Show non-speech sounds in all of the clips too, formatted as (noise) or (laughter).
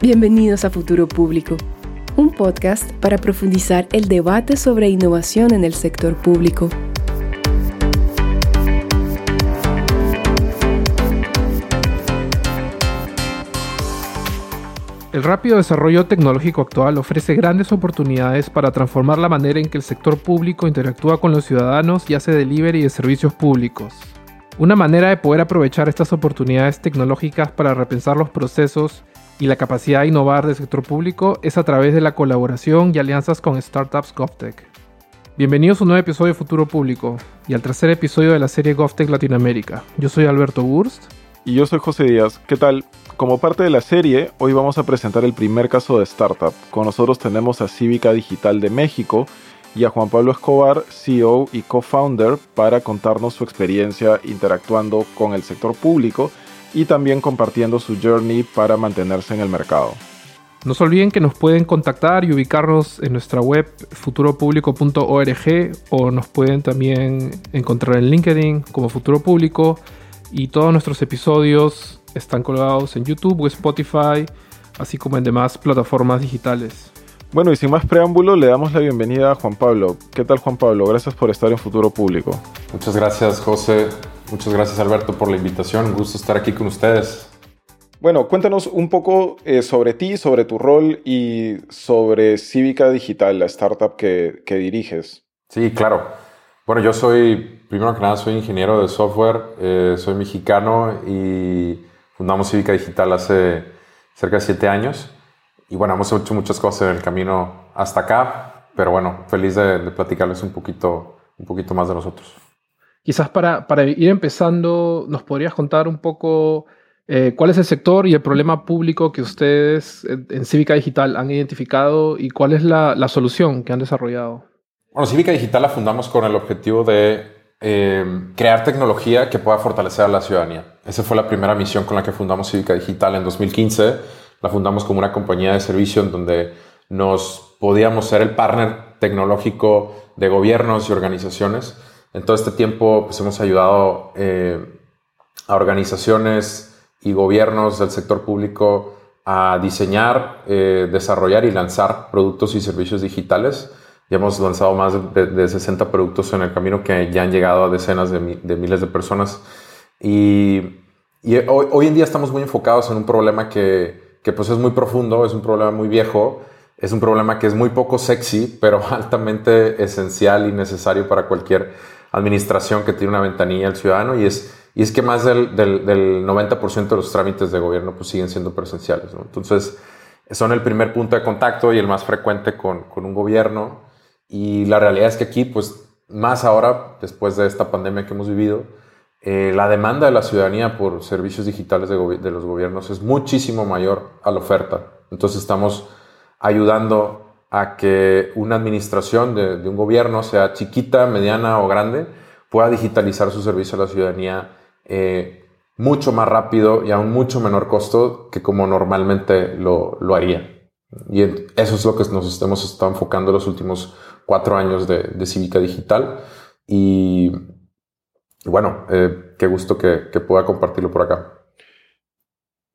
Bienvenidos a Futuro Público, un podcast para profundizar el debate sobre innovación en el sector público. El rápido desarrollo tecnológico actual ofrece grandes oportunidades para transformar la manera en que el sector público interactúa con los ciudadanos y hace delivery de servicios públicos. Una manera de poder aprovechar estas oportunidades tecnológicas para repensar los procesos y la capacidad de innovar del sector público es a través de la colaboración y alianzas con startups GovTech. Bienvenidos a un nuevo episodio de Futuro Público y al tercer episodio de la serie GovTech Latinoamérica. Yo soy Alberto Wurst. Y yo soy José Díaz. ¿Qué tal? Como parte de la serie, hoy vamos a presentar el primer caso de startup. Con nosotros tenemos a Cívica Digital de México y a Juan Pablo Escobar, CEO y co-founder, para contarnos su experiencia interactuando con el sector público y también compartiendo su journey para mantenerse en el mercado. No se olviden que nos pueden contactar y ubicarnos en nuestra web futuropublico.org o nos pueden también encontrar en LinkedIn como Futuro Público y todos nuestros episodios están colgados en YouTube o Spotify, así como en demás plataformas digitales. Bueno, y sin más preámbulo, le damos la bienvenida a Juan Pablo. ¿Qué tal Juan Pablo? Gracias por estar en Futuro Público. Muchas gracias José, muchas gracias Alberto por la invitación, un gusto estar aquí con ustedes. Bueno, cuéntanos un poco eh, sobre ti, sobre tu rol y sobre Cívica Digital, la startup que, diriges. Sí, claro. Bueno, yo soy, primero que nada, soy ingeniero de software, eh, soy mexicano y fundamos Cívica Digital hace cerca de siete años. Y bueno, hemos hecho muchas cosas en el camino hasta acá, pero bueno, feliz de, platicarles un poquito, un poquito más de nosotros. Quizás para, para ir empezando, ¿nos podrías contar un poco eh, cuál es el sector y el problema público que ustedes en Cívica Digital han identificado y cuál es la, la solución que han desarrollado? Bueno, Cívica Digital la fundamos con el objetivo de eh, crear tecnología que pueda fortalecer a la ciudadanía. Esa fue la primera misión con la que fundamos Cívica Digital en 2015 la fundamos como una compañía de servicio en donde nos podíamos ser el partner tecnológico de gobiernos y organizaciones. En todo este tiempo pues, hemos ayudado eh, a organizaciones y gobiernos del sector público a diseñar, eh, desarrollar y lanzar productos y servicios digitales. Ya hemos lanzado más de, 60 productos en el camino que ya han llegado a decenas de, miles de personas. Y, hoy, hoy, en día estamos muy enfocados en un problema que, que pues es muy profundo, es un problema muy viejo, es un problema que es muy poco sexy, pero (laughs) altamente esencial y necesario para cualquier administración que tiene una ventanilla al ciudadano y es, y es que más del, del, 90% de los trámites de gobierno pues siguen siendo presenciales. Entonces, son el primer punto de contacto y el más frecuente con, con un gobierno y la realidad es que aquí, pues más ahora, después de esta pandemia que hemos vivido, eh, la demanda de la ciudadanía por servicios digitales de, los gobiernos es muchísimo mayor a la oferta. Entonces estamos ayudando a que una administración de, un gobierno, sea chiquita, mediana o grande, pueda digitalizar su servicio a la ciudadanía eh, mucho más rápido y a un mucho menor costo que como normalmente lo, haría. Y eso es lo que nos hemos estado enfocando los últimos cuatro años de, de Cívica Digital. Y bueno, eh, qué gusto que, pueda compartirlo por acá.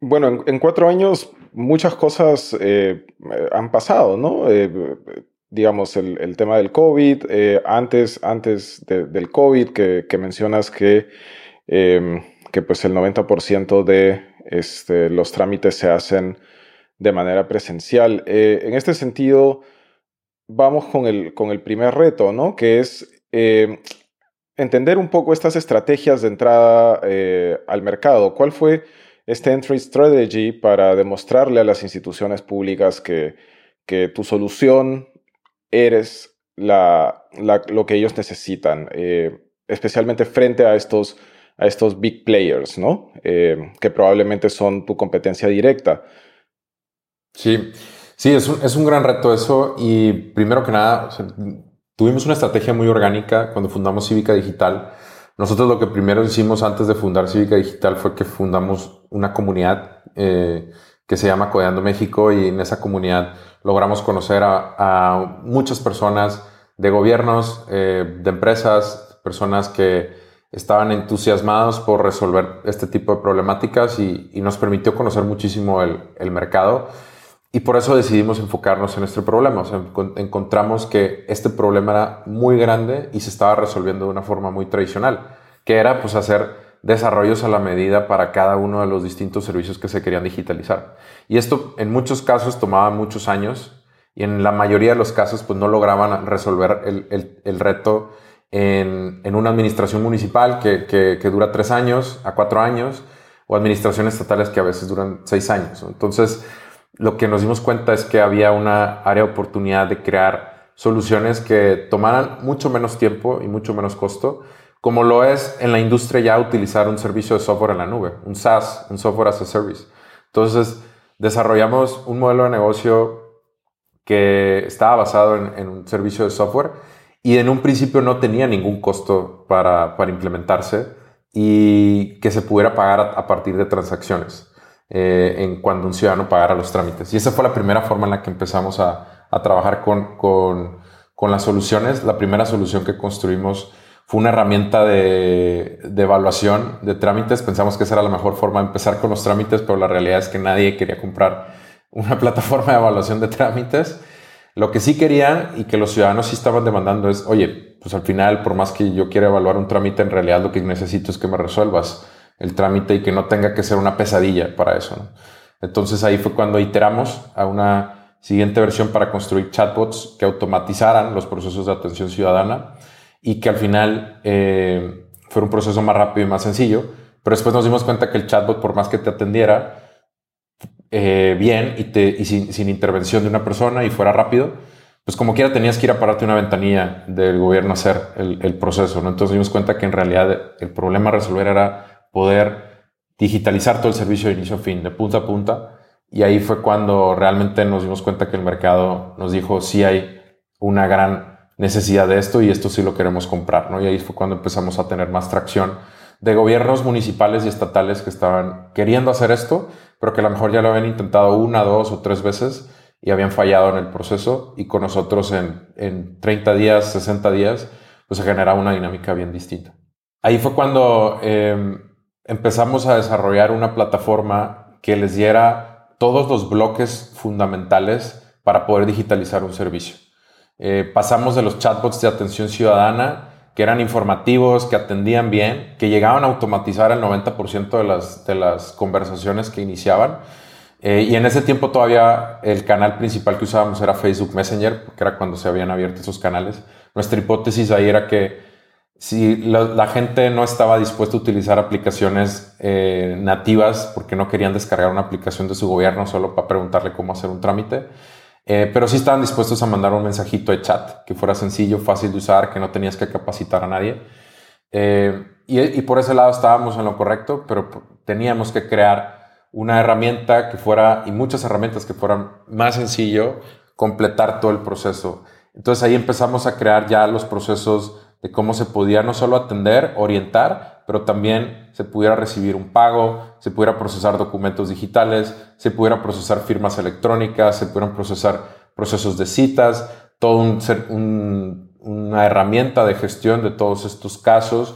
Bueno, en, cuatro años muchas cosas eh, han pasado, ¿no? Eh, digamos, el, tema del COVID, antes, antes del COVID, que, mencionas que, em, que pues el 90% de este, los trámites se hacen de manera presencial. en este sentido, vamos con el, con el primer reto, ¿no? Que es entender un poco estas estrategias de entrada eh, al mercado. ¿Cuál fue este entry strategy para demostrarle a las instituciones públicas que, que tu solución eres la, lo que ellos necesitan, eh, especialmente frente a estos, a estos big players, ¿no? Eh, que probablemente son tu competencia directa. Sí, sí, es un, es un gran reto eso y primero que nada, Tuvimos una estrategia muy orgánica cuando fundamos Cívica Digital. Nosotros lo que primero hicimos antes de fundar Cívica Digital fue que fundamos una comunidad eh, que se llama Codeando México y en esa comunidad logramos conocer a, muchas personas de gobiernos, eh, de empresas, personas que estaban entusiasmados por resolver este tipo de problemáticas y, nos permitió conocer muchísimo el, mercado Y por eso decidimos enfocarnos en este problema. Encontramos que este problema era muy grande y se estaba resolviendo de una forma muy tradicional, que era pues hacer desarrollos a la medida para cada uno de los distintos servicios que se querían digitalizar. Y esto en muchos casos tomaba muchos años y en la mayoría de los casos pues no lograban resolver el, el, reto en, en, una administración municipal que, que, que, dura tres años a cuatro años o administraciones estatales que a veces duran seis años. Entonces, lo que nos dimos cuenta es que había una área de oportunidad de crear soluciones que tomaran mucho menos tiempo y mucho menos costo, como lo es en la industria ya utilizar un servicio de software en la nube, un SaaS, un software as a service. Entonces, desarrollamos un modelo de negocio que estaba basado en, un servicio de software y en un principio no tenía ningún costo para, implementarse y que se pudiera pagar a partir de transacciones. Eh, en cuando un ciudadano pagara los trámites. Y esa fue la primera forma en la que empezamos a, a trabajar con, con, con, las soluciones. La primera solución que construimos fue una herramienta de, evaluación de trámites. Pensamos que esa era la mejor forma de empezar con los trámites, pero la realidad es que nadie quería comprar una (laughs) plataforma de evaluación de trámites. Lo que sí querían y que los ciudadanos sí estaban demandando es, oye, pues al final, por más que yo quiera evaluar un trámite, en realidad lo que necesito es que me resuelvas el trámite y que no tenga que ser una pesadilla para eso. Entonces ahí fue cuando iteramos a una siguiente versión para construir chatbots que automatizaran los procesos de atención ciudadana y que al final eh, fuera un proceso más rápido y más sencillo. Pero después nos dimos cuenta que el chatbot, por más que te atendiera eh, bien y, te, y sin, intervención de una persona y fuera rápido, pues como quiera tenías que ir a pararte una ventanilla del gobierno a hacer el, el proceso. ¿no? Entonces dimos cuenta que en realidad el problema a resolver era poder digitalizar todo el servicio de inicio a fin, de punta a punta. Y ahí fue cuando realmente nos dimos cuenta que el mercado nos dijo, sí hay una gran necesidad de esto y esto sí lo queremos comprar, ¿no? Y ahí fue cuando empezamos a tener más tracción de gobiernos municipales y estatales que estaban queriendo hacer esto, pero que a lo mejor ya lo habían intentado una, dos o tres veces y habían fallado en el proceso y con nosotros en, en 30 días, 60 días, pues se generaba una dinámica bien distinta. Ahí fue cuando eh, empezamos a desarrollar una plataforma que les diera todos los bloques fundamentales para poder digitalizar un servicio. Eh, pasamos de los chatbots de atención ciudadana, que eran informativos, que atendían bien, que llegaban a automatizar el 90% de las, de las conversaciones que iniciaban. Eh, y en ese tiempo todavía el canal principal que usábamos era Facebook Messenger, porque era cuando se habían abierto esos canales. Nuestra hipótesis ahí era que si la, gente no estaba dispuesta a utilizar aplicaciones eh, nativas porque no querían descargar una aplicación de su gobierno solo para preguntarle cómo hacer un trámite, eh, pero sí estaban dispuestos a mandar un mensajito de chat que fuera sencillo, fácil de usar, que no tenías que capacitar a nadie. Eh, y, y, por ese lado estábamos en lo correcto, pero teníamos que crear una herramienta que fuera, y muchas herramientas que fueran más sencillo completar todo el proceso. Entonces ahí empezamos a crear ya los procesos de cómo se podía no solo atender, orientar, pero también se pudiera recibir un pago, se pudiera procesar documentos digitales, se pudiera procesar firmas electrónicas, se pudieran procesar procesos de citas, todo un, una herramienta de gestión de todos estos casos.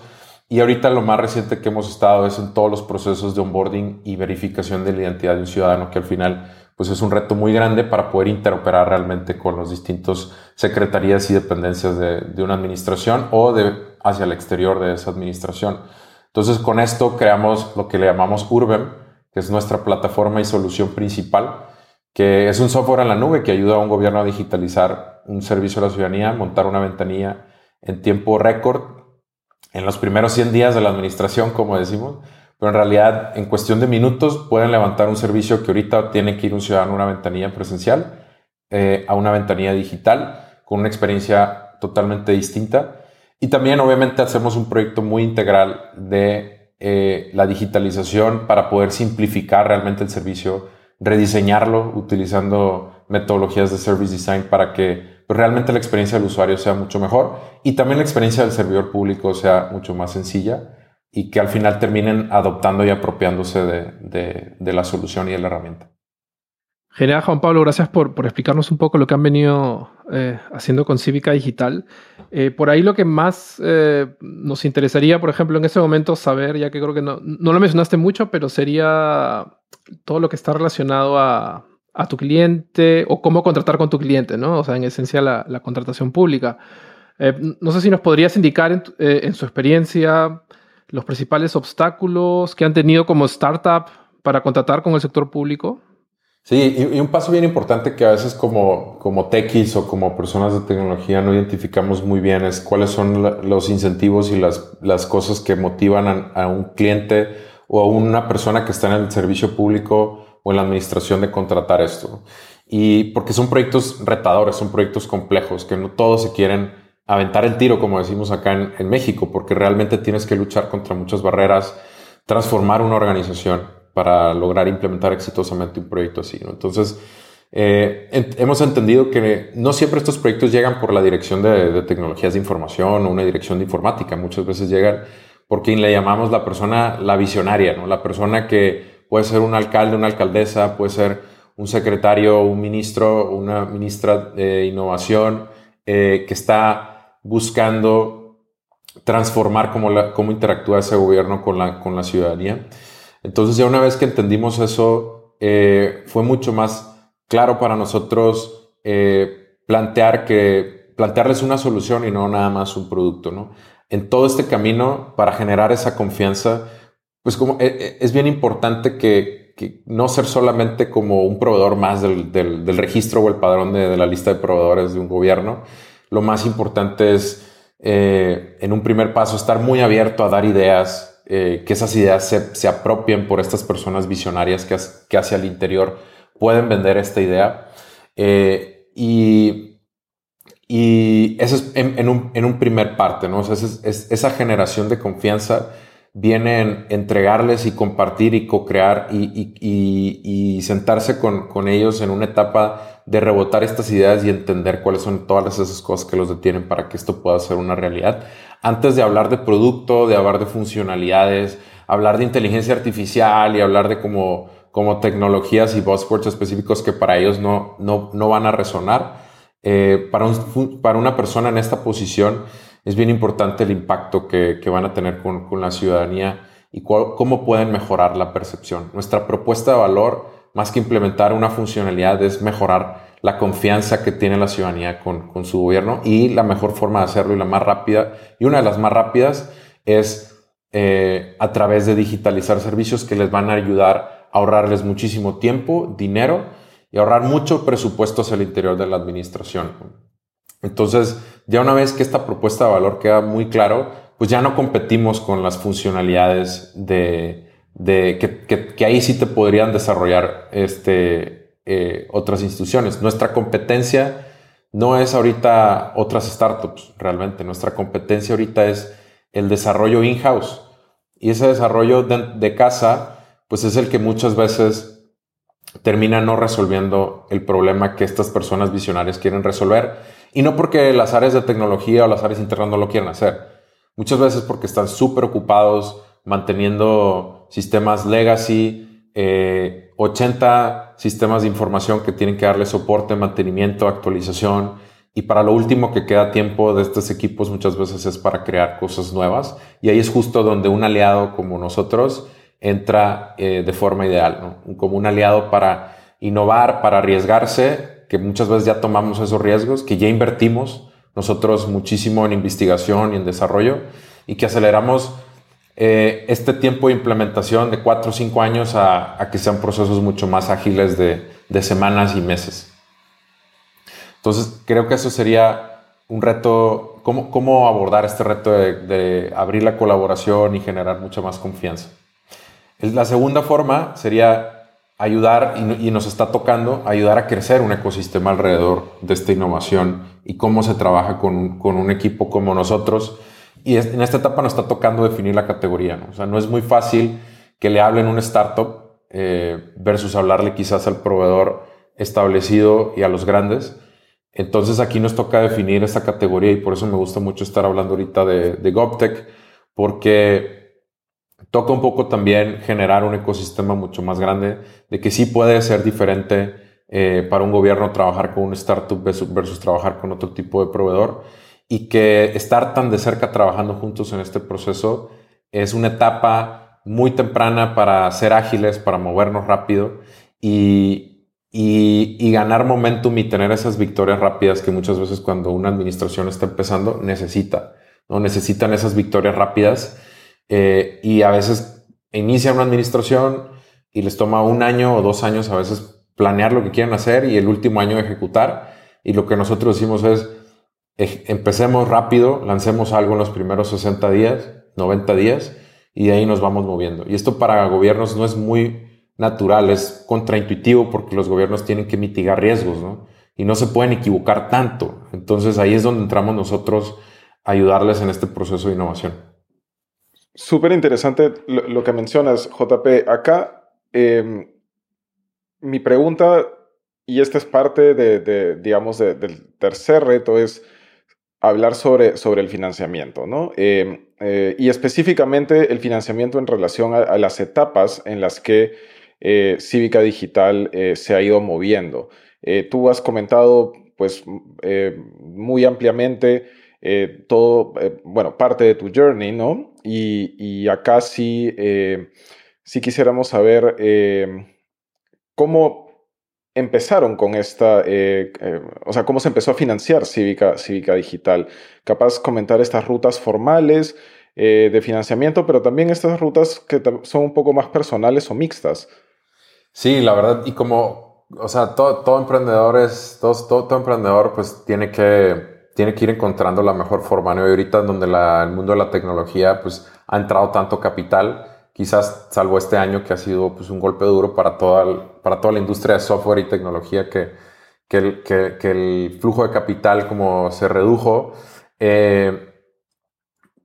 Y ahorita lo más reciente que hemos estado es en todos los procesos de onboarding y verificación de la identidad de un ciudadano, que al final pues es un reto muy grande para poder interoperar realmente con los distintos secretarías y dependencias de, de, una administración o de hacia el exterior de esa administración. Entonces, con esto creamos lo que le llamamos Urbem, que es nuestra plataforma y solución principal, que es un software en la nube que ayuda a un gobierno a digitalizar un servicio a la ciudadanía, montar una ventanilla en tiempo récord en los primeros 100 días de la administración, como decimos, pero en realidad en cuestión de minutos pueden levantar un servicio que ahorita tiene que ir un ciudadano a una ventanilla presencial eh, a una ventanilla digital con una experiencia totalmente distinta. Y también obviamente hacemos un proyecto muy integral de eh, la digitalización para poder simplificar realmente el servicio, rediseñarlo utilizando metodologías de service design para que pues, realmente la experiencia del usuario sea mucho mejor y también la experiencia del servidor público sea mucho más sencilla y que al final terminen adoptando y apropiándose de, de, la solución y de la herramienta. Genial, Juan Pablo, gracias por, por explicarnos un poco lo que han venido eh, haciendo con Cívica Digital. Eh, por ahí lo que más eh, nos interesaría, por ejemplo, en ese momento saber, ya que creo que no, no lo mencionaste mucho, pero sería todo lo que está relacionado a, a tu cliente o cómo contratar con tu cliente, ¿no? O sea, en esencia la, contratación pública. No sé si nos podrías indicar eh, en, su experiencia los principales obstáculos que han tenido como startup para contratar con el sector público. Sí, y, un paso bien importante que a veces como, como techies o como personas de tecnología no identificamos muy bien es cuáles son los incentivos y las, las cosas que motivan a, a un cliente o a una persona que está en el servicio público o en la administración de contratar esto. Y porque son proyectos retadores, son proyectos complejos, que no todos se quieren aventar el tiro, como decimos acá en, México, porque realmente tienes que luchar contra muchas barreras, transformar una organización para lograr implementar exitosamente un proyecto así. Entonces, eh, hemos entendido que no siempre estos proyectos llegan por la dirección de, tecnologías de información o una dirección de informática. Muchas veces llegan por quien le llamamos la persona, la visionaria, la persona que puede ser un alcalde, una alcaldesa, puede ser un secretario, un ministro, una ministra de innovación eh, que está buscando transformar cómo, interactúa ese gobierno con la ciudadanía. Entonces ya una vez que entendimos eso, eh, fue mucho más claro para nosotros eh, plantear que, plantearles una solución y no nada más un producto. ¿no? En todo este camino, para generar esa confianza, pues como eh, es bien importante que, no ser solamente como un proveedor más del, registro o el padrón de, la lista de proveedores de un gobierno. Lo más importante es, en un primer paso, estar muy abierto a dar ideas, que esas ideas se, apropien por estas personas visionarias que, que hacia el interior pueden vender esta idea. y, y eso es en, un, en, un, primer parte, ¿no? Es, esa generación de confianza vienen entregarles y compartir y co-crear y, sentarse con, ellos en una etapa de rebotar estas ideas y entender cuáles son todas esas cosas que los detienen para que esto pueda ser una realidad. Antes de hablar de producto, de hablar de funcionalidades, hablar de inteligencia artificial y hablar de como, como tecnologías y buzzwords específicos que para ellos no, no, no van a resonar. Eh, para, para una persona en esta posición, es bien importante el impacto que, van a tener con, la ciudadanía y cómo pueden mejorar la percepción. Nuestra propuesta de valor, más que implementar una funcionalidad, es mejorar la confianza que tiene la ciudadanía con, su gobierno y la mejor forma de hacerlo y la más rápida, y una de las más rápidas es eh, a través de digitalizar servicios que les van a ayudar a ahorrarles muchísimo tiempo, dinero y ahorrar mucho presupuesto hacia el interior de la administración. Entonces, ya una vez que esta propuesta de valor queda muy claro, pues ya no competimos con las funcionalidades de, que, ahí sí te podrían desarrollar este, eh, otras instituciones. Nuestra competencia no es ahorita otras startups, realmente. Nuestra competencia ahorita es el desarrollo in-house. Y ese desarrollo de, de casa, pues es el que muchas veces termina no resolviendo el problema que estas personas visionarias quieren resolver y no porque las áreas de tecnología o las áreas internas no lo quieran hacer. Muchas veces porque están súper ocupados manteniendo sistemas legacy, 80 eh, sistemas de información que tienen que darle soporte, mantenimiento, actualización. Y para lo último que queda tiempo de estos equipos muchas veces es para crear cosas nuevas. Y ahí es justo donde un aliado como nosotros entra eh, de forma ideal, como un aliado para innovar, para arriesgarse que muchas veces ya tomamos esos riesgos, que ya invertimos nosotros muchísimo en investigación y en desarrollo y que aceleramos eh, este tiempo de implementación de cuatro o cinco años a, que sean procesos mucho más ágiles de, semanas y meses. Entonces, creo que eso sería un reto, cómo, cómo abordar este reto de, de, abrir la colaboración y generar mucha más confianza. La segunda forma sería ayudar, y, nos está tocando, ayudar a crecer un ecosistema alrededor de esta innovación y cómo se trabaja con, con un equipo como nosotros. Y en esta etapa nos está tocando definir la categoría. ¿no? O sea, no es muy fácil que le hablen un startup eh, versus hablarle quizás al proveedor establecido y a los grandes. Entonces aquí nos toca definir esta categoría y por eso me gusta mucho estar hablando ahorita de, de GovTech, porque toca un poco también generar un ecosistema mucho más grande, de que sí puede ser diferente eh, para un gobierno trabajar con un startup versus, trabajar con otro tipo de proveedor y que estar tan de cerca trabajando juntos en este proceso es una etapa muy temprana para ser ágiles, para movernos rápido y, y, ganar momentum y tener esas victorias rápidas que muchas veces cuando una administración está empezando necesita, ¿no? Necesitan esas victorias rápidas eh, y a veces inicia una administración y les toma un año o dos años a veces planear lo que quieren hacer y el último año ejecutar. Y lo que nosotros decimos es, empecemos rápido, lancemos algo en los primeros 60 días, 90 días y ahí nos vamos moviendo. Y esto para gobiernos no es muy natural, es contraintuitivo porque los gobiernos tienen que mitigar riesgos. Y no se pueden equivocar tanto. Entonces ahí es donde entramos nosotros a ayudarles en este proceso de innovación. Súper interesante lo, que mencionas, JP. Acá, em, mi pregunta, y esta es parte de, digamos, del tercer reto, es hablar sobre, sobre el financiamiento, ¿no? Em, eh, y específicamente el financiamiento en relación a, las etapas en las que eh, Cívica Digital eh, se ha ido moviendo. tú has comentado, pues, muy ampliamente todo, bueno, parte de tu journey, ¿no? Y, acá sí, sí quisiéramos saber cómo empezaron con esta, eh, eh, o sea, cómo se empezó a financiar Cívica, Cívica Digital. Capaz comentar estas rutas formales eh, de financiamiento, pero también estas rutas que son un poco más personales o mixtas. Sí, la verdad, y como, o sea, todo, todo emprendedor es, todo, todo, emprendedor pues tiene que, tiene que ir encontrando la mejor forma, ¿no? Y ahorita donde la, el mundo de la tecnología pues ha entrado tanto capital, quizás salvo este año que ha sido pues, un golpe duro para toda, para toda la industria de software y tecnología, que, que, el, que, el, flujo de capital como se redujo. Eh,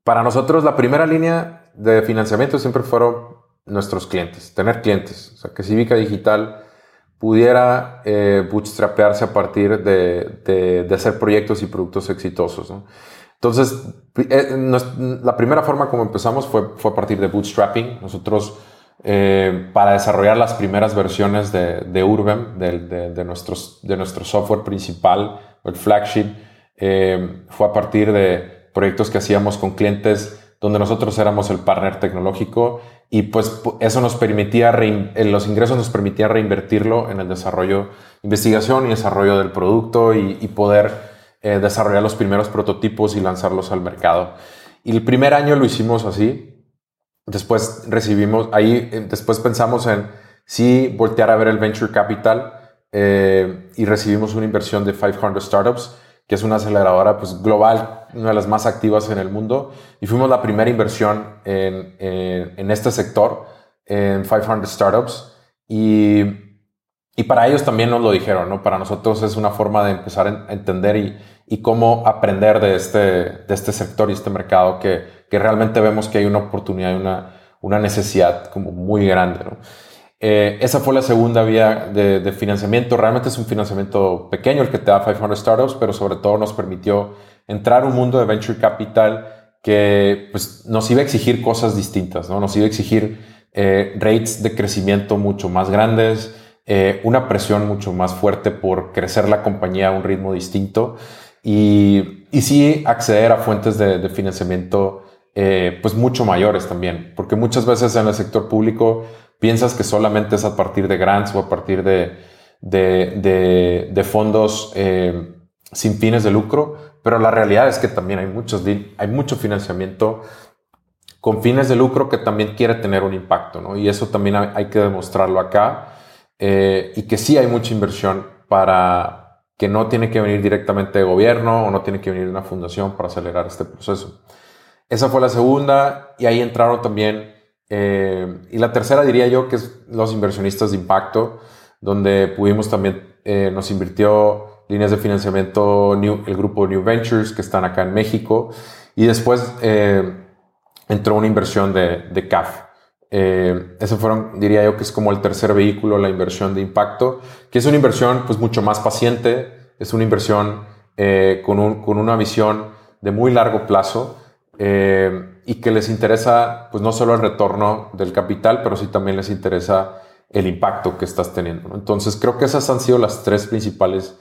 para nosotros la primera línea de financiamiento siempre fueron nuestros clientes, tener clientes, o sea, que Civica Digital pudiera eh, bootstrapearse a partir de, de, hacer proyectos y productos exitosos. Entonces, eh, la primera forma como empezamos fue, fue a partir de bootstrapping. Nosotros, eh, para desarrollar las primeras versiones de, de Urbem, de, de, nuestros, de nuestro software principal, el flagship, eh, fue a partir de proyectos que hacíamos con clientes donde nosotros éramos el partner tecnológico y pues eso nos permitía, los ingresos nos permitía reinvertirlo en el desarrollo, investigación y desarrollo del producto y, poder eh, desarrollar los primeros prototipos y lanzarlos al mercado. Y el primer año lo hicimos así. Después recibimos, ahí eh, después pensamos en sí voltear a ver el venture capital eh, y recibimos una inversión de 500 startups, que es una aceleradora pues, global, una de las más activas en el mundo. Y fuimos la primera inversión en, en, en este sector, en 500 startups. Y y para ellos también nos lo dijeron, ¿no? Para nosotros es una forma de empezar a entender y, y cómo aprender de este, de este sector y este mercado que, que realmente vemos que hay una oportunidad y una, una necesidad como muy grande, ¿no? Eh, esa fue la segunda vía de, financiamiento. Realmente es un financiamiento pequeño el que te da 500 Startups, pero sobre todo nos permitió entrar a un mundo de venture capital que pues, nos iba a exigir cosas distintas, ¿no? Nos iba a exigir eh, rates de crecimiento mucho más grandes, eh, una presión mucho más fuerte por crecer la compañía a un ritmo distinto y, y sí acceder a fuentes de, financiamiento pues mucho mayores también, porque muchas veces en el sector público piensas que solamente es a partir de grants o a partir de, de, fondos eh, sin fines de lucro, pero la realidad es que también hay, muchos, hay mucho financiamiento con fines de lucro que también quiere tener un impacto, ¿no? Y eso también hay que demostrarlo acá. Eh, y que sí hay mucha inversión para que no tiene que venir directamente de gobierno o no tiene que venir de una fundación para acelerar este proceso. Esa fue la segunda y ahí entraron también, eh, y la tercera diría yo que es los inversionistas de impacto, donde pudimos también, eh, nos invirtió líneas de financiamiento el grupo New Ventures que están acá en México. Y después entró una inversión de, de CAF. Eh, ese fueron, diría yo, que es como el tercer vehículo, la inversión de impacto, que es una inversión pues mucho más paciente, es una inversión eh, con, un, con, una visión de muy largo plazo. Eh, y que les interesa pues no solo el retorno del capital, pero sí también les interesa el impacto que estás teniendo. Entonces creo que esas han sido las tres principales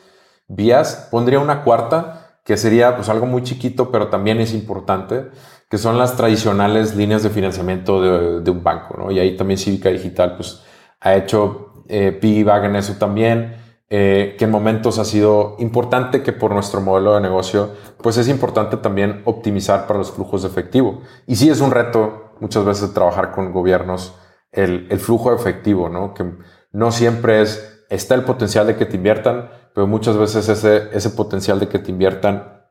vías. Pondría una cuarta, que sería pues algo muy chiquito, pero también es importante, que son las tradicionales líneas de financiamiento de, un banco, ¿no? Y ahí también Cívica Digital, pues, ha hecho eh, piggyback en eso también, eh, que en momentos ha sido importante que por nuestro modelo de negocio, pues es importante también optimizar para los flujos de efectivo. Y sí es un reto muchas veces trabajar con gobiernos el, el flujo de efectivo, ¿no? Que no siempre es, está el potencial de que te inviertan, pero muchas veces ese, ese potencial de que te inviertan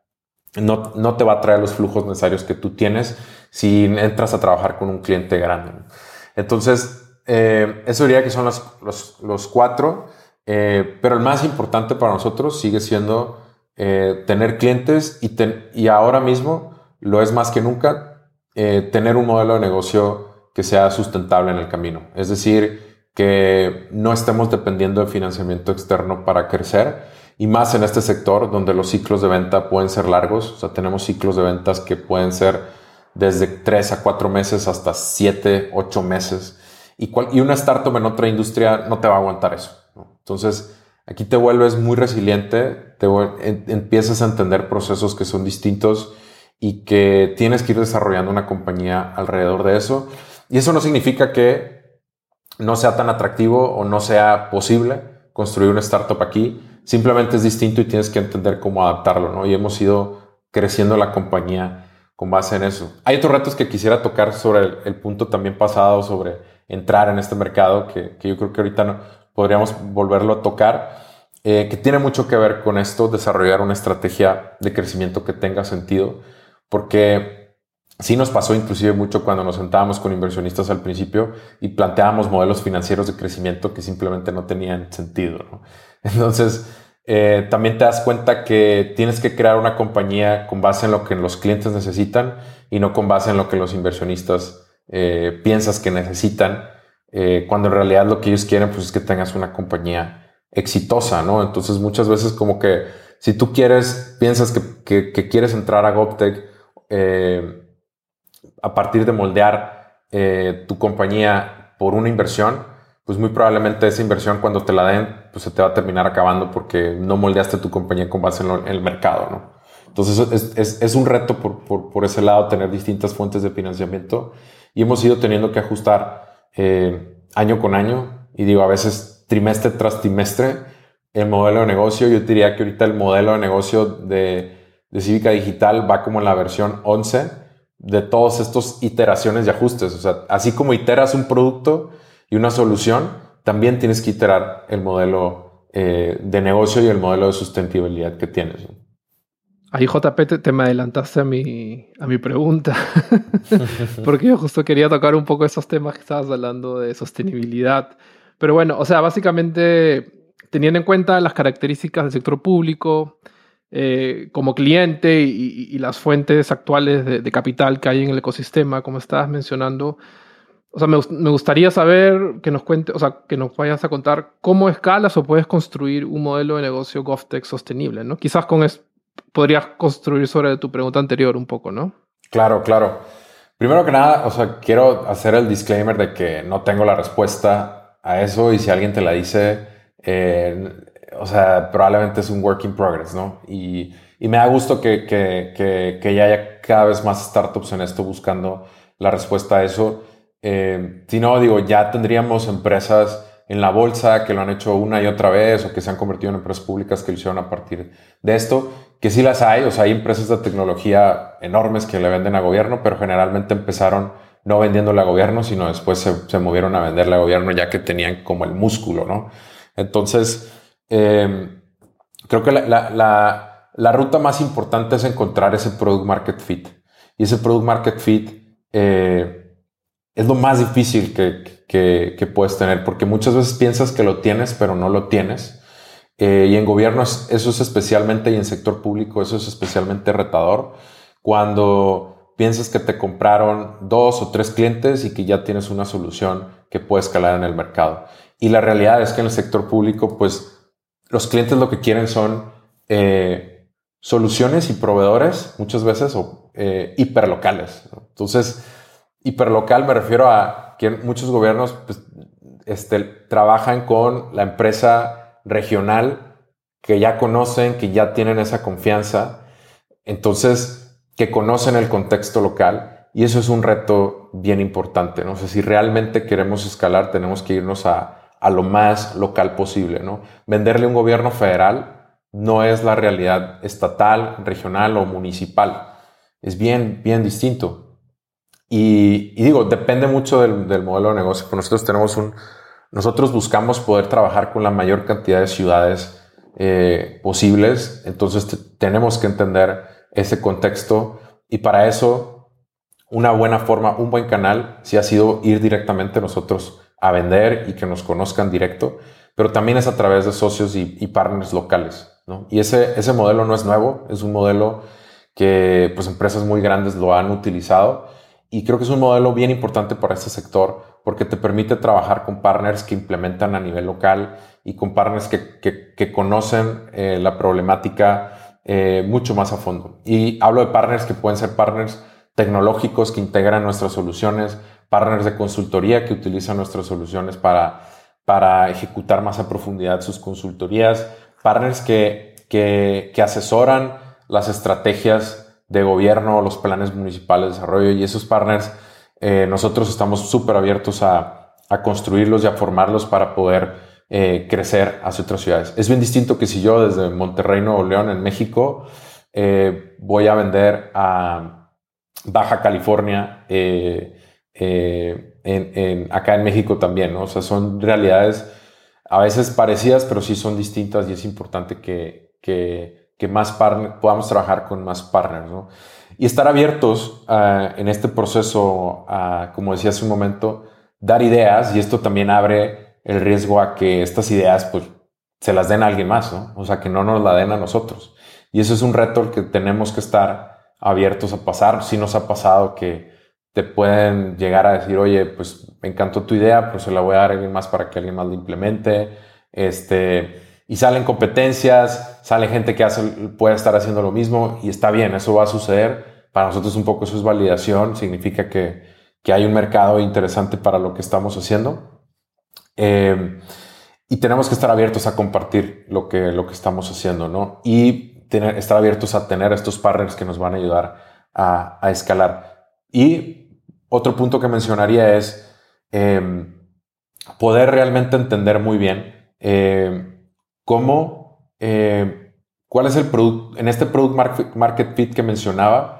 no, no te va a traer los flujos necesarios que tú tienes si entras a trabajar con un cliente grande. Entonces, eh, eso diría que son los, los, los cuatro, eh, pero el más importante para nosotros sigue siendo eh, tener clientes y, y ahora mismo lo es más que nunca tener un modelo de negocio que sea sustentable en el camino. Es decir, que no estemos dependiendo de financiamiento externo para crecer y más en este sector donde los ciclos de venta pueden ser largos. O sea, tenemos ciclos de ventas que pueden ser desde 3 a 4 meses hasta 7, 8 meses. Y, y una startup en otra industria no te va a aguantar eso. Entonces, aquí te vuelves muy resiliente, te empiezas a entender procesos que son distintos y que tienes que ir desarrollando una compañía alrededor de eso. Y eso no significa que no sea tan atractivo o no sea posible construir una startup aquí simplemente es distinto y tienes que entender cómo adaptarlo, ¿no? Y hemos ido creciendo la compañía con base en eso. Hay otros retos que quisiera tocar sobre el, punto también pasado, sobre entrar en este mercado, que, yo creo que ahorita no, podríamos volverlo a tocar, eh, que tiene mucho que ver con esto, desarrollar una estrategia de crecimiento que tenga sentido, porque sí nos pasó inclusive mucho cuando nos sentábamos con inversionistas al principio y planteábamos modelos financieros de crecimiento que simplemente no tenían sentido. (laughs) Entonces, eh, también te das cuenta que tienes que crear una compañía con base en lo que los clientes necesitan y no con base en lo que los inversionistas eh, piensas que necesitan, eh, cuando en realidad lo que ellos quieren pues, es que tengas una compañía exitosa, ¿no? Entonces muchas veces como que si tú quieres, piensas que, que quieres entrar a GovTech a partir de moldear tu compañía por una inversión, pues muy probablemente esa inversión cuando te la den, pues se te va a terminar acabando porque no moldeaste tu compañía con base en, el mercado, ¿no? Entonces es, es, un reto por, por, por, ese lado tener distintas fuentes de financiamiento y hemos ido teniendo que ajustar eh, año con año y digo a veces trimestre tras trimestre el modelo de negocio. Yo diría que ahorita el modelo de negocio de, de Cívica Digital va como en la versión 11 de todas estas iteraciones y ajustes. O sea, así como iteras un producto, y una solución, también tienes que iterar el modelo eh, de negocio y el modelo de sustentabilidad que tienes. Ahí JP te, me adelantaste a mi, a mi pregunta, (laughs) porque yo justo quería tocar un poco esos temas que estabas hablando de sostenibilidad. Pero bueno, o sea, básicamente teniendo en cuenta las características del sector público eh, como cliente y, las fuentes actuales de, de, capital que hay en el ecosistema, como estabas mencionando, o sea, me, me, gustaría saber que nos cuente, o sea, que nos vayas a contar cómo escalas o puedes construir un modelo de negocio GovTech sostenible, ¿no? Quizás con eso podrías construir sobre tu pregunta anterior un poco, ¿no? Claro, claro. Primero que nada, o sea, quiero hacer el disclaimer de que no tengo la respuesta a eso y si alguien te la dice, eh, o sea, probablemente es un work in progress, ¿no? Y, y me da gusto que, que, que, que ya haya cada vez más startups en esto buscando la respuesta a eso. Eh, si no, digo, ya tendríamos empresas en la bolsa que lo han hecho una y otra vez o que se han convertido en empresas públicas que lo hicieron a partir de esto, que sí las hay, o sea, hay empresas de tecnología enormes que le venden a gobierno, pero generalmente empezaron no vendiéndole a gobierno, sino después se, movieron a venderle a gobierno ya que tenían como el músculo, ¿no? Entonces, em, creo que la, la, ruta más importante es encontrar ese product market fit. Y ese product market fit eh, es lo más difícil que, puedes tener, porque muchas veces piensas que lo tienes, pero no lo tienes. Eh, y en gobierno eso es especialmente, y en sector público eso es especialmente retador, cuando piensas que te compraron dos o tres clientes y que ya tienes una solución que puede escalar en el mercado. Y la realidad es que en el sector público, pues los clientes lo que quieren son eh, soluciones y proveedores, muchas veces, o eh, hiperlocales. Entonces, hiperlocal me refiero a que muchos gobiernos pues, este, trabajan con la empresa regional que ya conocen, que ya tienen esa confianza, entonces que conocen el contexto local y eso es un reto bien importante. No sé si realmente queremos escalar, tenemos que irnos a, a lo más local posible, ¿no? Venderle un gobierno federal no es la realidad estatal, regional o municipal. Es bien, bien distinto. Y, digo, depende mucho del, modelo de negocio. Nosotros tenemos un, nosotros buscamos poder trabajar con la mayor cantidad de ciudades eh, posibles, entonces tenemos que entender ese contexto. Y para eso una buena forma, un buen canal, sí ha sido ir directamente nosotros a vender y que nos conozcan directo, pero también es a través de socios y, partners locales. Y ese, ese modelo no es nuevo, es un modelo que pues, empresas muy grandes lo han utilizado. Y creo que es un modelo bien importante para este sector porque te permite trabajar con partners que implementan a nivel local y con partners que, conocen eh, la problemática eh, mucho más a fondo. Y hablo de partners que pueden ser partners tecnológicos que integran nuestras soluciones, partners de consultoría que utilizan nuestras soluciones para, para ejecutar más a profundidad sus consultorías, partners que, que asesoran las estrategias de gobierno, los planes municipales de desarrollo y esos partners, eh, nosotros estamos súper abiertos a, construirlos y a formarlos para poder eh, crecer hacia otras ciudades. Es bien distinto que si yo desde Monterrey, Nuevo León, en México, eh, voy a vender a Baja California, acá en México también. O sea, son realidades a veces parecidas, pero sí son distintas y es importante que, más podamos trabajar con más partners, ¿no? Y estar abiertos ah, en este proceso, a, como decía hace un momento, dar ideas y esto también abre el riesgo a que estas ideas pues se las den a alguien más, ¿no? O sea, que no nos la den a nosotros. Y eso es un reto que tenemos que estar abiertos a pasar. Si nos ha pasado que te pueden llegar a decir, oye, pues me encantó tu idea, pues se la voy a dar a alguien más para que alguien más la implemente. Este, y salen competencias, sale gente que hace, puede estar haciendo lo mismo y está bien, eso va a suceder. Para nosotros un poco eso es validación, significa que, que hay un mercado interesante para lo que estamos haciendo. Eh, y tenemos que estar abiertos a compartir lo que, lo que estamos haciendo, ¿no? Y tener, estar abiertos a tener estos partners que nos van a ayudar a, a escalar. Y otro punto que mencionaría es eh, poder realmente entender muy bien eh, cómo, eh, cuál es el producto, en este product market fit que mencionaba,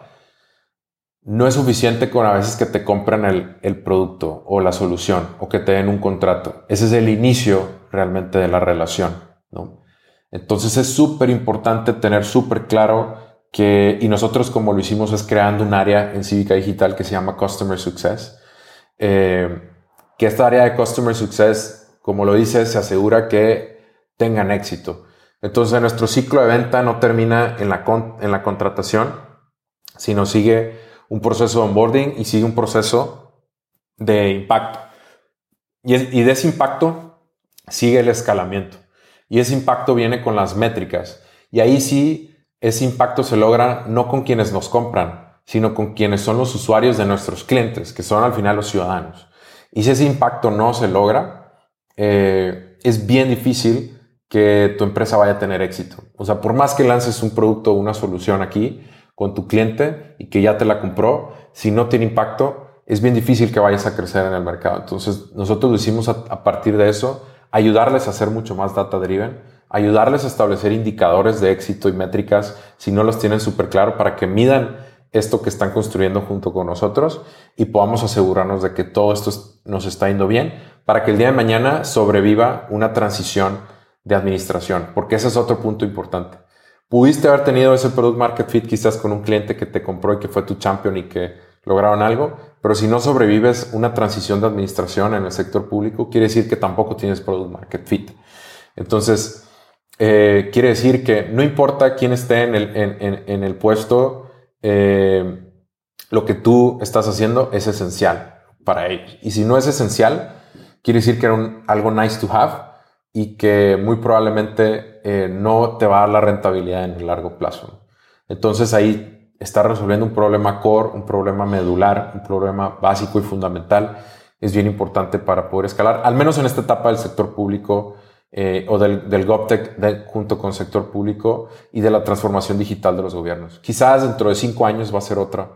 no es suficiente con a veces que te compren el, producto o la solución o que te den un contrato. Ese es el inicio realmente de la relación. ¿no? Entonces es súper importante tener súper claro que, y nosotros como lo hicimos es creando un área en Cívica Digital que se llama Customer Success, eh, que esta área de Customer Success, como lo dice, se asegura que tengan éxito. Entonces nuestro ciclo de venta no termina en la, en la contratación, sino sigue un proceso de onboarding y sigue un proceso de impacto. Y, y de ese impacto sigue el escalamiento. Y ese impacto viene con las métricas. Y ahí sí, ese impacto se logra no con quienes nos compran, sino con quienes son los usuarios de nuestros clientes, que son al final los ciudadanos. Y si ese impacto no se logra, eh, es bien difícil que tu empresa vaya a tener éxito. O sea, por más que lances un producto o una solución aquí con tu cliente y que ya te la compró, si no tiene impacto, es bien difícil que vayas a crecer en el mercado. Entonces, nosotros lo hicimos a, partir de eso, ayudarles a hacer mucho más data driven, ayudarles a establecer indicadores de éxito y métricas si no los tienen súper claro para que midan esto que están construyendo junto con nosotros y podamos asegurarnos de que todo esto nos está yendo bien para que el día de mañana sobreviva una transición de administración, porque ese es otro punto importante. Pudiste haber tenido ese product market fit quizás con un cliente que te compró y que fue tu champion y que lograron algo, pero si no sobrevives una transición de administración en el sector público, quiere decir que tampoco tienes product market fit. Entonces, eh, quiere decir que no importa quién esté en el, en, el puesto, eh, lo que tú estás haciendo es esencial para ellos. Y si no es esencial, quiere decir que era algo nice to have y que muy probablemente eh, no te va a dar la rentabilidad en el largo plazo. Entonces ahí está resolviendo un problema core, un problema medular, un problema básico y fundamental. Es bien importante para poder escalar, al menos en esta etapa del sector público eh, o del, del GovTech junto con sector público y de la transformación digital de los gobiernos. Quizás dentro de cinco años va a ser otra,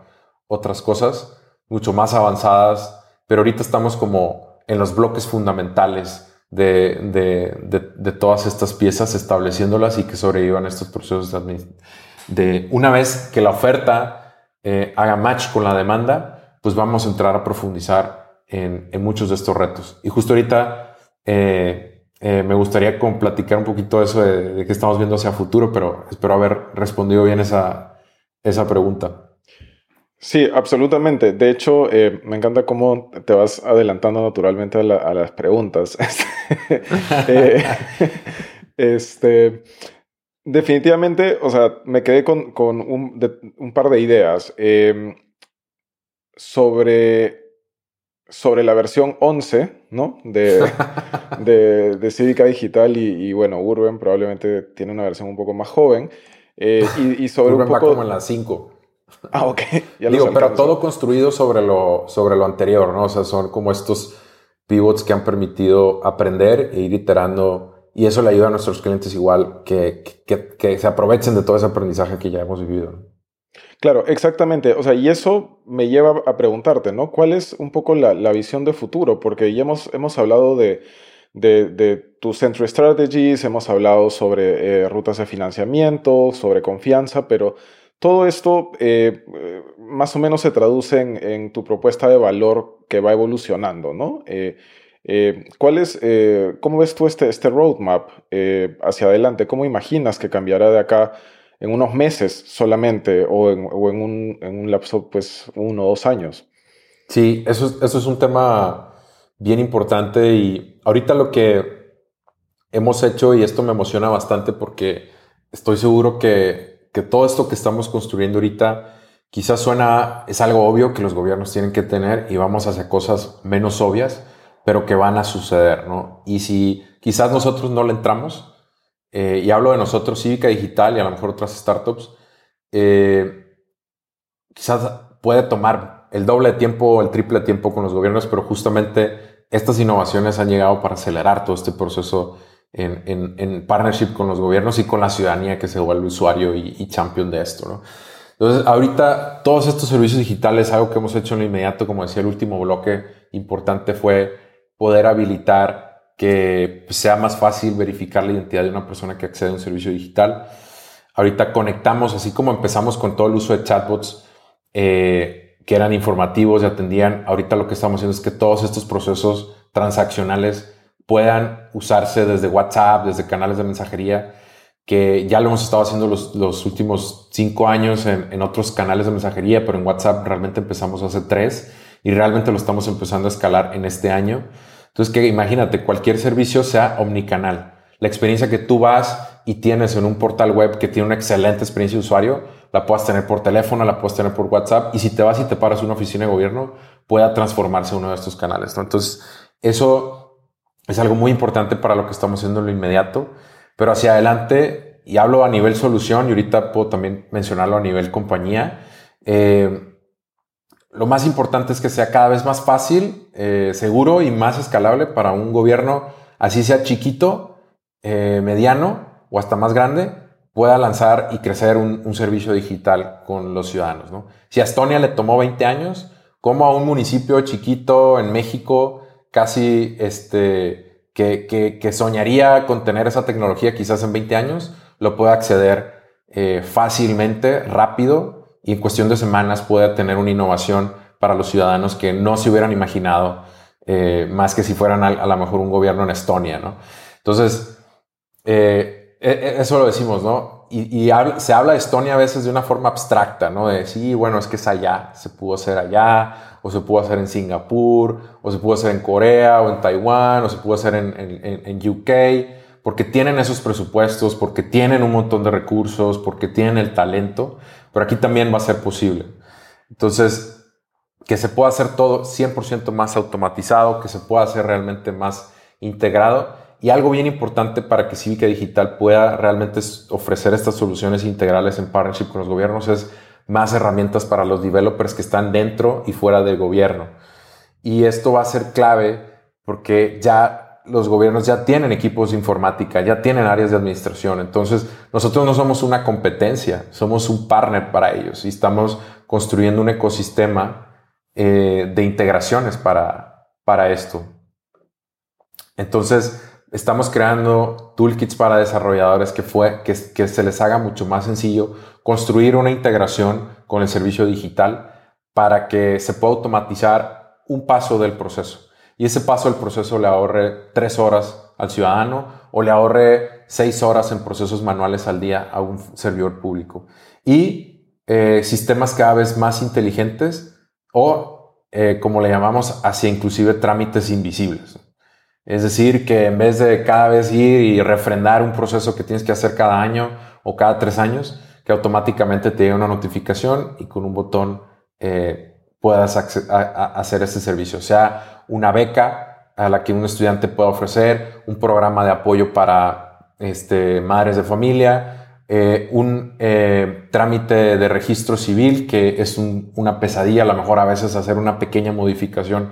otras cosas mucho más avanzadas, pero ahorita estamos como en los bloques fundamentales de, todas estas piezas, estableciéndolas y que sobrevivan estos procesos de, de una vez que la oferta eh, haga match con la demanda, pues vamos a entrar a profundizar en, muchos de estos retos. Y justo ahorita eh, eh, me gustaría platicar un poquito eso de, de qué estamos viendo hacia futuro, pero espero haber respondido bien esa, esa pregunta. Sí, absolutamente. De hecho, eh, me encanta cómo te vas adelantando naturalmente a, las preguntas. (laughs) Eh, (laughs) este, definitivamente, o sea, me quedé con, un, par de ideas em, sobre, sobre la versión 11, ¿no? De, (laughs) de, Cívica Digital y, bueno, Urban probablemente tiene una versión un poco más joven. Eh, y, sobre un poco... como en la 5. Ah, ok. (laughs) Digo, pero todo construido sobre lo, sobre lo anterior, ¿no? O sea, son como estos pivots que han permitido aprender e ir iterando y eso le ayuda a nuestros clientes igual que, que, se aprovechen de todo ese aprendizaje que ya hemos vivido. Claro, exactamente. O sea, y eso me lleva a preguntarte, ¿no? ¿Cuál es un poco la, la visión de futuro? Porque ya hemos, hemos hablado de, de, de tus Central Strategies, hemos hablado sobre eh, rutas de financiamiento, sobre confianza, pero todo esto eh, más o menos se traduce en, tu propuesta de valor que va evolucionando, ¿no? Eh, eh, ¿cuál es, ¿Cómo ves tú este, este roadmap hacia adelante? ¿Cómo imaginas que cambiará de acá en unos meses solamente o en, un, en un, lapso, pues, uno o dos años? Sí, eso es, eso es un tema bien importante y ahorita lo que hemos hecho, y esto me emociona bastante porque estoy seguro que que todo esto que estamos construyendo ahorita quizás suena, es algo obvio que los gobiernos tienen que tener y vamos hacia cosas menos obvias, pero que van a suceder, ¿no? Y si quizás nosotros no le entramos, eh, y hablo de nosotros, Cívica Digital y a lo mejor otras startups, eh, quizás puede tomar el doble de tiempo o el triple de tiempo con los gobiernos, pero justamente estas innovaciones han llegado para acelerar todo este proceso en, partnership con los gobiernos y con la ciudadanía que se vuelve usuario y, champion de esto, ¿no? Entonces, ahorita todos estos servicios digitales, algo que hemos hecho en lo inmediato, como decía el último bloque importante, fue poder habilitar que sea más fácil verificar la identidad de una persona que accede a un servicio digital. Ahorita conectamos, así como empezamos con todo el uso de chatbots eh, que eran informativos y atendían, ahorita lo que estamos haciendo es que todos estos procesos transaccionales puedan usarse desde WhatsApp, desde canales de mensajería, que ya lo hemos estado haciendo los, los últimos cinco años en, en, otros canales de mensajería, pero en WhatsApp realmente empezamos hace tres y realmente lo estamos empezando a escalar en este año. Entonces, que imagínate, cualquier servicio sea omnicanal. La experiencia que tú vas y tienes en un portal web que tiene una excelente experiencia de usuario, la puedas tener por teléfono, la puedes tener por WhatsApp y si te vas y te paras en una oficina de gobierno, pueda transformarse uno de estos canales. Entonces, eso es algo muy importante para lo que estamos haciendo en lo inmediato, pero hacia adelante, y hablo a nivel solución y ahorita puedo también mencionarlo a nivel compañía, eh, lo más importante es que sea cada vez más fácil, eh, seguro y más escalable para un gobierno, así sea chiquito, eh, mediano o hasta más grande, pueda lanzar y crecer un, servicio digital con los ciudadanos. ¿no? Si a Estonia le tomó 20 años, como a un municipio chiquito en México casi este, que, soñaría con tener esa tecnología quizás en 20 años, lo puede acceder eh, fácilmente, rápido y en cuestión de semanas puede tener una innovación para los ciudadanos que no se hubieran imaginado, eh, más que si fueran a, lo mejor un gobierno en Estonia, ¿no? Entonces, eh, e, e, eso lo decimos, ¿no? Y, se habla de Estonia a veces de una forma abstracta, ¿no? De sí, bueno, es que es allá, se pudo hacer allá, o se pudo hacer en Singapur, o se pudo hacer en Corea, o en Taiwán, o se pudo hacer en, UK, porque tienen esos presupuestos, porque tienen un montón de recursos, porque tienen el talento, pero aquí también va a ser posible. Entonces, que se pueda hacer todo 100% más automatizado, que se pueda hacer realmente más integrado. Y algo bien importante para que Cívica Digital pueda realmente ofrecer estas soluciones integrales en partnership con los gobiernos es más herramientas para los developers que están dentro y fuera del gobierno. Y esto va a ser clave porque ya los gobiernos ya tienen equipos de informática, ya tienen áreas de administración. Entonces, nosotros no somos una competencia, somos un partner para ellos y estamos construyendo un ecosistema eh, de integraciones para, para esto. Entonces, estamos creando toolkits para desarrolladores que, fue, que, se les haga mucho más sencillo construir una integración con el servicio digital para que se pueda automatizar un paso del proceso. Y ese paso del proceso le ahorre tres horas al ciudadano o le ahorre seis horas en procesos manuales al día a un servidor público. Y eh, sistemas cada vez más inteligentes o, eh, como le llamamos, hacia inclusive trámites invisibles. Es decir, que en vez de cada vez ir y refrendar un proceso que tienes que hacer cada año o cada tres años, que automáticamente te llegue una notificación y con un botón eh, puedas hacer ese servicio. O sea, una beca a la que un estudiante pueda ofrecer, un programa de apoyo para este, madres de familia, eh, un eh, trámite de registro civil, que es una pesadilla, a lo mejor a veces hacer una pequeña modificación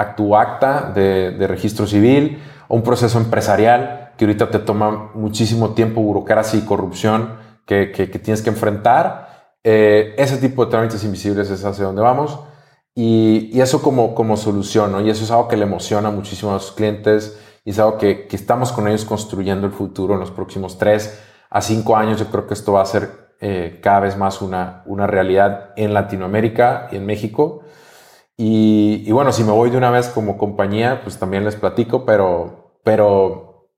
a tu acta de, registro civil, o un proceso empresarial que ahorita te toma muchísimo tiempo, burocracia y corrupción que, tienes que enfrentar. Eh, ese tipo de trámites invisibles es hacia donde vamos. Y, eso como, como solución, ¿no? Y eso es algo que le emociona muchísimo a los clientes y es algo que, que, estamos con ellos construyendo el futuro en los próximos tres a cinco años. Yo creo que esto va a ser eh, cada vez más una, una realidad en Latinoamérica y en México. Y, bueno, si me voy de una vez como compañía, pues también les platico, pero, pero,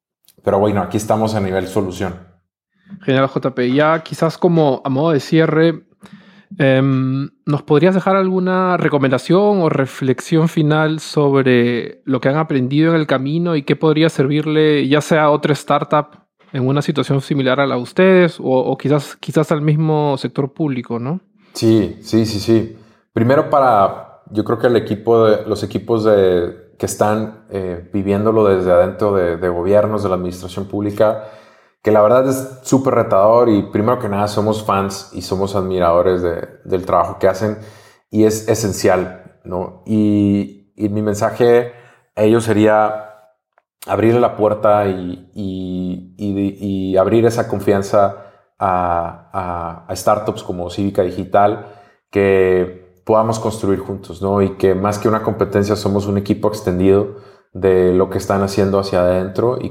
pero bueno, aquí estamos a nivel solución. Genial, JP. Ya quizás como a modo de cierre, em, ¿nos podrías dejar alguna recomendación o reflexión final sobre lo que han aprendido en el camino y qué podría servirle ya sea a otra startup en una situación similar a la de ustedes o, o quizás, quizás al mismo sector público, ¿no? Sí, sí, sí, sí. Primero para, yo creo que el equipo de, los equipos de, que están eh, viviéndolo desde adentro de, gobiernos, de la administración pública, que la verdad es súper retador y primero que nada somos fans y somos admiradores del trabajo que hacen y es esencial, ¿no? Y, mi mensaje a ellos sería abrirle la puerta y, y, abrir esa confianza a, a startups como Cívica Digital que podamos construir juntos, ¿no? Y que más que una competencia somos un equipo extendido de lo que están haciendo hacia adentro y,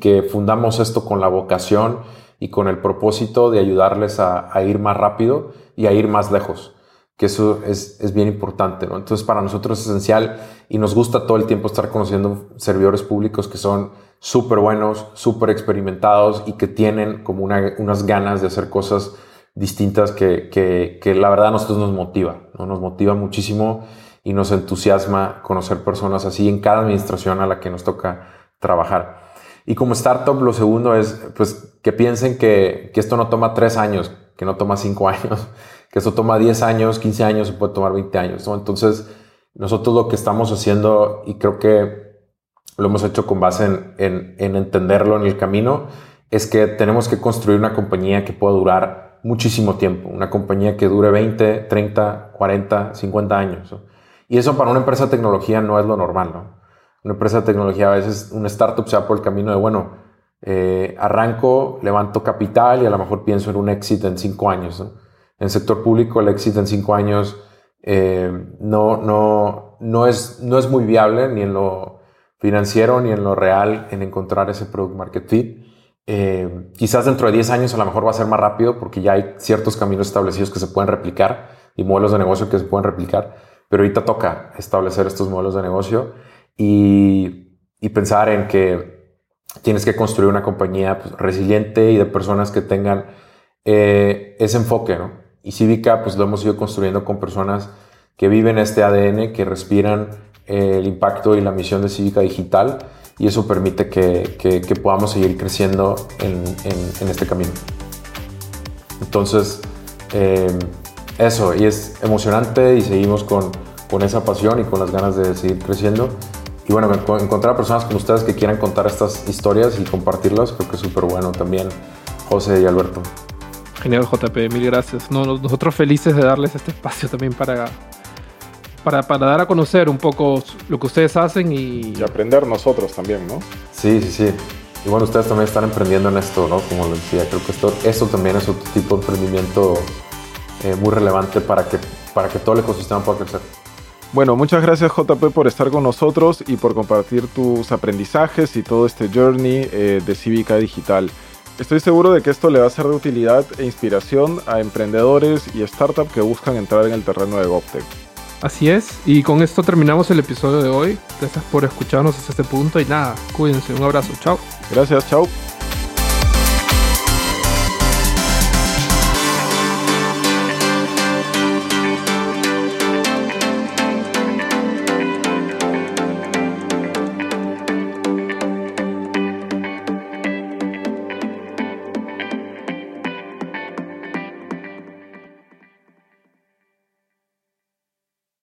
que fundamos esto con la vocación y con el propósito de ayudarles a, ir más rápido y a ir más lejos, que eso es, es, bien importante, ¿no? Entonces para nosotros es esencial y nos gusta todo el tiempo estar conociendo servidores públicos que son súper buenos, súper experimentados y que tienen como unas ganas de hacer cosas distintas que, que, la verdad a nosotros nos motiva, ¿no? nos motiva muchísimo y nos entusiasma conocer personas así en cada administración a la que nos toca trabajar. Y como startup, lo segundo es pues, que piensen que, que esto no toma tres años, que no toma cinco (laughs) años, que esto toma 10 años, 15 años, puede tomar 20 años. ¿no? Entonces, nosotros lo que estamos haciendo, y creo que lo hemos hecho con base en, en, en entenderlo en el camino, es que tenemos que construir una compañía que pueda durar muchísimo tiempo, una compañía que dure 20, 30, 40, 50 años. Y eso para una empresa de tecnología no es lo normal. ¿no? Una empresa de tecnología a veces, un startup se va por el camino de, bueno, eh, arranco, levanto capital y a lo mejor pienso en un éxito en cinco años. En el sector público el éxito en cinco años eh, no, no, no, es, no es muy viable ni en lo financiero ni en lo real en encontrar ese product market fit. Eh, quizás dentro de 10 años a lo mejor va a ser más rápido porque ya hay ciertos caminos establecidos que se pueden replicar y modelos de negocio que se pueden replicar, pero ahorita toca establecer estos modelos de negocio y, pensar en que tienes que construir una compañía pues, resiliente y de personas que tengan eh, ese enfoque, ¿no? Y Cívica, pues lo hemos ido construyendo con personas que viven este ADN, que respiran eh, el impacto y la misión de Cívica Digital y eso permite que, que, podamos seguir creciendo en, en, este camino. Entonces, eh, eso, y es emocionante y seguimos con, con, esa pasión y con las ganas de seguir creciendo. Y bueno, encontrar personas como ustedes que quieran contar estas historias y compartirlas, creo que es súper bueno también, José y Alberto. Genial, JP, mil gracias. nosotros felices de darles este espacio también para para, para, dar a conocer un poco lo que ustedes hacen y... Y aprender nosotros también, ¿no? Sí, sí, sí. Y bueno, ustedes también están emprendiendo en esto, ¿no? Como lo decía, creo que esto, esto también es otro tipo de emprendimiento eh, muy relevante para que, para que todo el ecosistema pueda crecer. Bueno, muchas gracias JP por estar con nosotros y por compartir tus aprendizajes y todo este journey eh, de Cívica Digital. Estoy seguro de que esto le va a ser de utilidad e inspiración a emprendedores y startups que buscan entrar en el terreno de GovTech. Así es, y con esto terminamos el episodio de hoy. Gracias por escucharnos hasta este punto y nada, cuídense, un abrazo, chao. Gracias, chao.